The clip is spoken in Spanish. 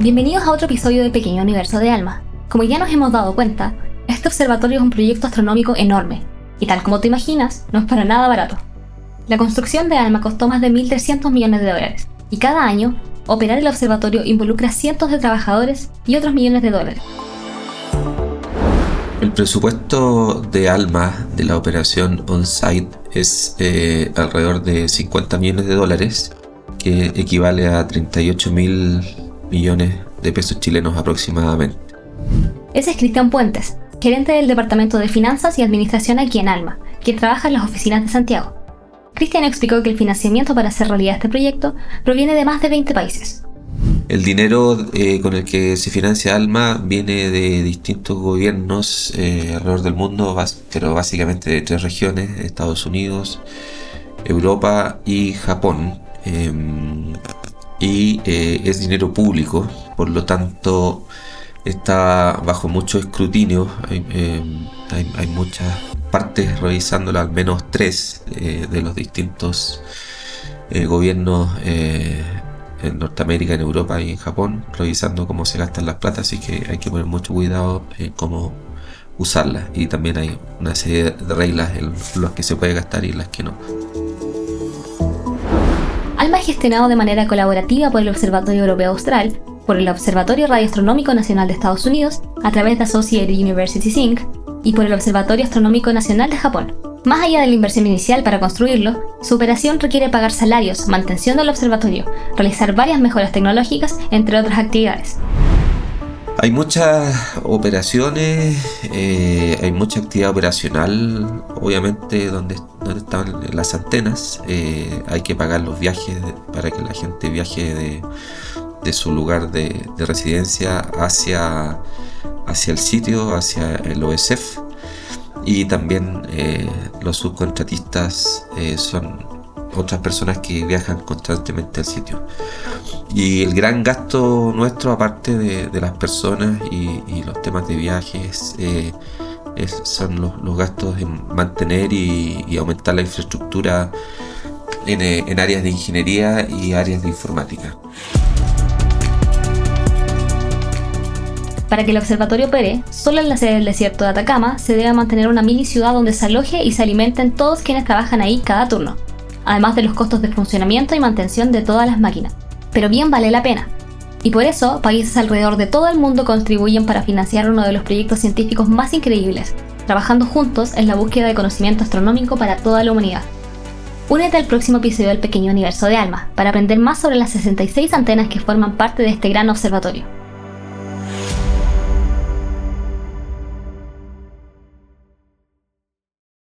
Bienvenidos a otro episodio del Pequeño Universo de Alma. Como ya nos hemos dado cuenta, este observatorio es un proyecto astronómico enorme, y tal como te imaginas, no es para nada barato. La construcción de ALMA costó más de 1.300 millones de dólares, y cada año, operar el observatorio involucra cientos de trabajadores y otros millones de dólares. El presupuesto de ALMA de la operación on-site es eh, alrededor de 50 millones de dólares, que equivale a 38 mil millones de pesos chilenos aproximadamente. Ese es Cristian Puentes, gerente del Departamento de Finanzas y Administración aquí en Alma, quien trabaja en las oficinas de Santiago. Cristian explicó que el financiamiento para hacer realidad este proyecto proviene de más de 20 países. El dinero eh, con el que se financia Alma viene de distintos gobiernos eh, alrededor del mundo, pero básicamente de tres regiones, Estados Unidos, Europa y Japón. Em, y eh, es dinero público, por lo tanto está bajo mucho escrutinio. Hay, em, muchas partes revisándolo, al menos tres de los distintos gobiernos en Norteamérica, en Europa y en Japón, revisando cómo se gastan las plata, así que hay que poner mucho cuidado en cómo usarlas. Y también hay una serie de reglas en las que se puede gastar y en las que no. ALMA es gestionado de manera colaborativa por el Observatorio Europeo Austral, por el Observatorio Radioastronómico Nacional de Estados Unidos, a través de Associated Universities Inc., y por el Observatorio Astronómico Nacional de Japón. Más allá de la inversión inicial para construirlo, su operación requiere pagar salarios, mantención del observatorio, realizar varias mejoras tecnológicas, entre otras actividades. Hay muchas operaciones, eh, hay mucha actividad operacional, obviamente donde, están las antenas, eh, hay que pagar los viajes para que la gente viaje de, su lugar de, residencia hacia, hacia el sitio, hacia el OSF y también eh, los subcontratistas son otras personas que viajan constantemente al sitio. Y el gran gasto nuestro, aparte de, las personas y, los temas de viajes, eh, son los, gastos en mantener y, aumentar la infraestructura en áreas de ingeniería y áreas de informática. Para que el observatorio opere, solo en la sede del desierto de Atacama se debe mantener una mini ciudad donde se aloje y se alimenten todos quienes trabajan ahí cada turno, además de los costos de funcionamiento y mantención de todas las máquinas. Pero bien vale la pena. Y por eso, países alrededor de todo el mundo contribuyen para financiar uno de los proyectos científicos más increíbles, trabajando juntos en la búsqueda de conocimiento astronómico para toda la humanidad. Únete al próximo episodio del Pequeño Universo de Alma para aprender más sobre las 66 antenas que forman parte de este gran observatorio.